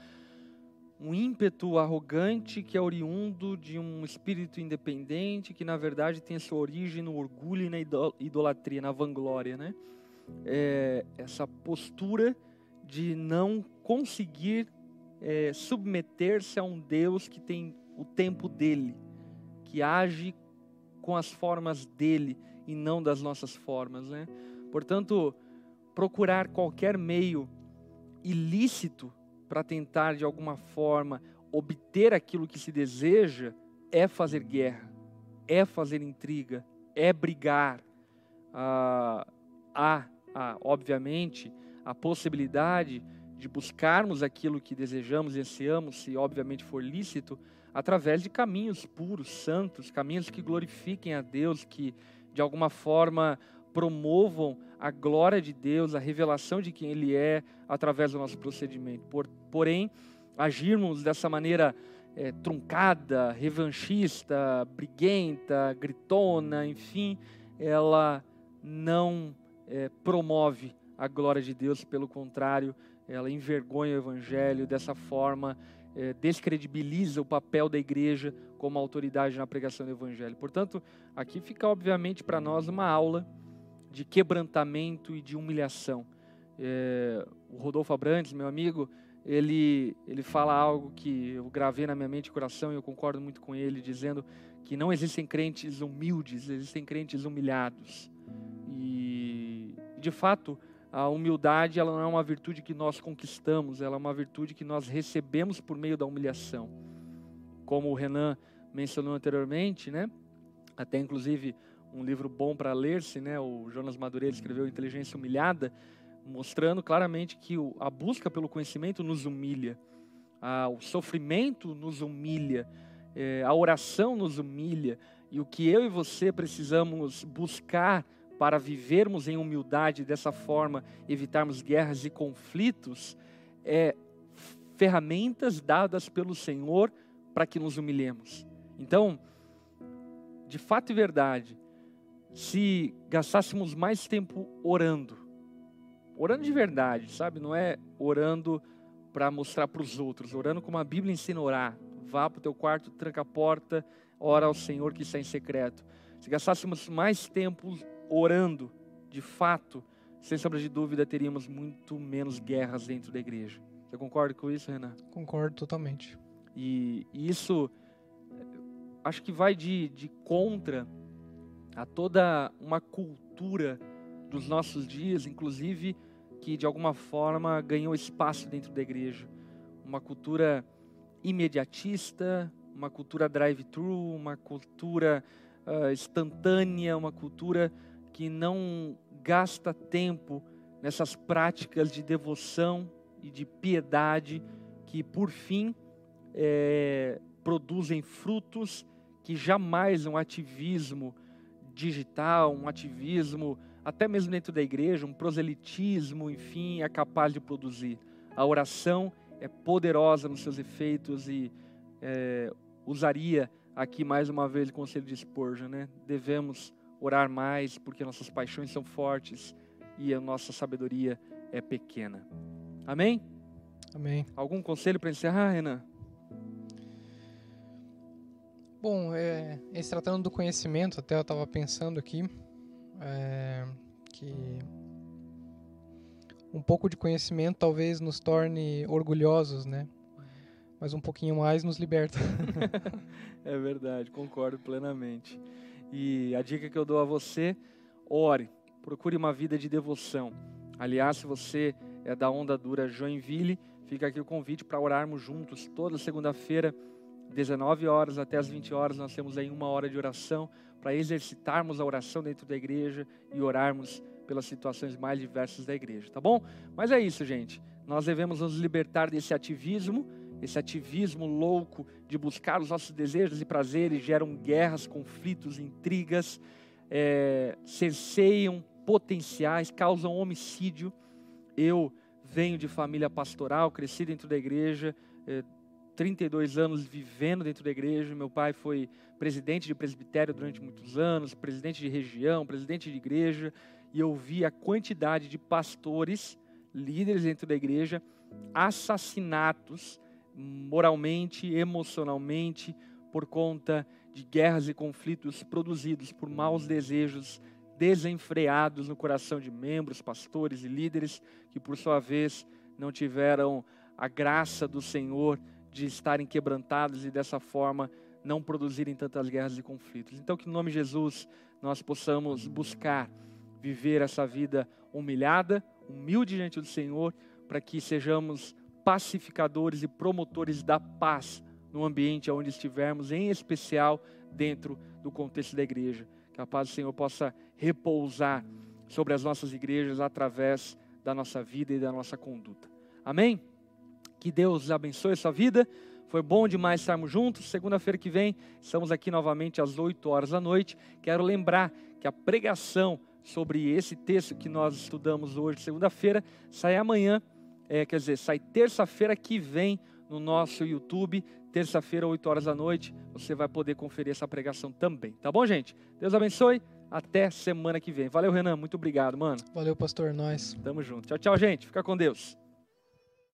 um ímpeto arrogante que é oriundo de um espírito independente que na verdade tem sua origem no orgulho e na idolatria, na vanglória, né? É, essa postura de não conseguir é, submeter-se a um Deus que tem o tempo dele, que age com as formas dele e não das nossas formas, né? Portanto, procurar qualquer meio ilícito para tentar de alguma forma obter aquilo que se deseja é fazer guerra, é fazer intriga, é brigar. Ah, há, há, obviamente, a possibilidade de buscarmos aquilo que desejamos e ansiamos, se obviamente for lícito, através de caminhos puros, santos, caminhos que glorifiquem a Deus, que de alguma forma promovam a glória de Deus, a revelação de quem Ele é através do nosso procedimento. Por, porém, agirmos dessa maneira é, truncada, revanchista, briguenta, gritona, enfim, ela não é, promove a glória de Deus, pelo contrário, ela envergonha o Evangelho, dessa forma é, descredibiliza o papel da igreja como autoridade na pregação do Evangelho. Portanto, aqui fica obviamente para nós uma aula de quebrantamento e de humilhação. É, o Rodolfo Abrantes, meu amigo, ele, ele fala algo que eu gravei na minha mente e coração e eu concordo muito com ele, dizendo que não existem crentes humildes, existem crentes humilhados. E, de fato, a humildade ela não é uma virtude que nós conquistamos, ela é uma virtude que nós recebemos por meio da humilhação. Como o Renan mencionou anteriormente, né? Até inclusive um livro bom para ler-se, né? O Jonas Madureira escreveu Inteligência Humilhada, mostrando claramente que a busca pelo conhecimento nos humilha. O sofrimento nos humilha, é, a oração nos humilha, e o que eu e você precisamos buscar para vivermos em humildade dessa forma, evitarmos guerras e conflitos, é ferramentas dadas pelo Senhor para que nos humilhemos. Então, de fato e verdade, se gastássemos mais tempo orando, orando de verdade, sabe? Não é orando para mostrar para os outros, orando como a Bíblia ensina a orar. Vá para o teu quarto, tranca a porta, ora ao Senhor que está em secreto. Se gastássemos mais tempo orando, de fato, sem sombra de dúvida, teríamos muito menos guerras dentro da igreja. Você concorda com isso, Renan? Concordo totalmente. E, isso acho que vai de, de contra a toda uma cultura dos nossos dias, inclusive que de alguma forma ganhou espaço dentro da igreja. Uma cultura imediatista, uma cultura drive-thru, uma cultura uh, instantânea, uma cultura que não gasta tempo nessas práticas de devoção e de piedade que, por fim, é, produzem frutos que jamais um ativismo digital, um ativismo, até mesmo dentro da igreja, um proselitismo, enfim, é capaz de produzir. A oração é poderosa nos seus efeitos e é, usaria aqui mais uma vez o conselho de Spurgeon, né? Devemos orar mais porque nossas paixões são fortes e a nossa sabedoria é pequena. Amém? Amém. Algum conselho para encerrar, Renan? Bom, é, se tratando do conhecimento, até eu estava pensando aqui é, que um pouco de conhecimento talvez nos torne orgulhosos, né? Mas um pouquinho mais nos liberta. é verdade, concordo plenamente. E a dica que eu dou a você, ore, procure uma vida de devoção. Aliás, se você é da Onda Dura Joinville, fica aqui o convite para orarmos juntos toda segunda-feira, 19 horas até as 20 horas, nós temos aí uma hora de oração para exercitarmos a oração dentro da igreja e orarmos pelas situações mais diversas da igreja, tá bom? Mas é isso, gente. Nós devemos nos libertar desse ativismo, esse ativismo louco de buscar os nossos desejos e prazeres, geram guerras, conflitos, intrigas, é, cerceiam potenciais, causam homicídio. Eu venho de família pastoral, cresci dentro da igreja, é, 32 anos vivendo dentro da igreja. Meu pai foi presidente de presbitério durante muitos anos, presidente de região, presidente de igreja, e eu vi a quantidade de pastores, líderes dentro da igreja, assassinatos moralmente, emocionalmente, por conta de guerras e conflitos produzidos por maus desejos desenfreados no coração de membros, pastores e líderes que, por sua vez, não tiveram a graça do Senhor de estarem quebrantados e dessa forma não produzirem tantas guerras e conflitos. Então, que no nome de Jesus nós possamos buscar viver essa vida humilhada, humilde diante do Senhor, para que sejamos pacificadores e promotores da paz no ambiente onde estivermos, em especial dentro do contexto da igreja que a paz do Senhor possa repousar sobre as nossas igrejas através da nossa vida e da nossa conduta. Amém? Que Deus abençoe a sua vida. Foi bom demais estarmos juntos. Segunda-feira que vem, estamos aqui novamente às 8 horas da noite. Quero lembrar que a pregação sobre esse texto que nós estudamos hoje, segunda-feira, sai amanhã, é, quer dizer, sai terça-feira que vem no nosso YouTube terça-feira, 8 horas da noite, você vai poder conferir essa pregação também. Tá bom, gente? Deus abençoe. Até semana que vem. Valeu, Renan. Muito obrigado, mano. Valeu, pastor. Nós. Tamo junto. Tchau, tchau, gente. Fica com Deus.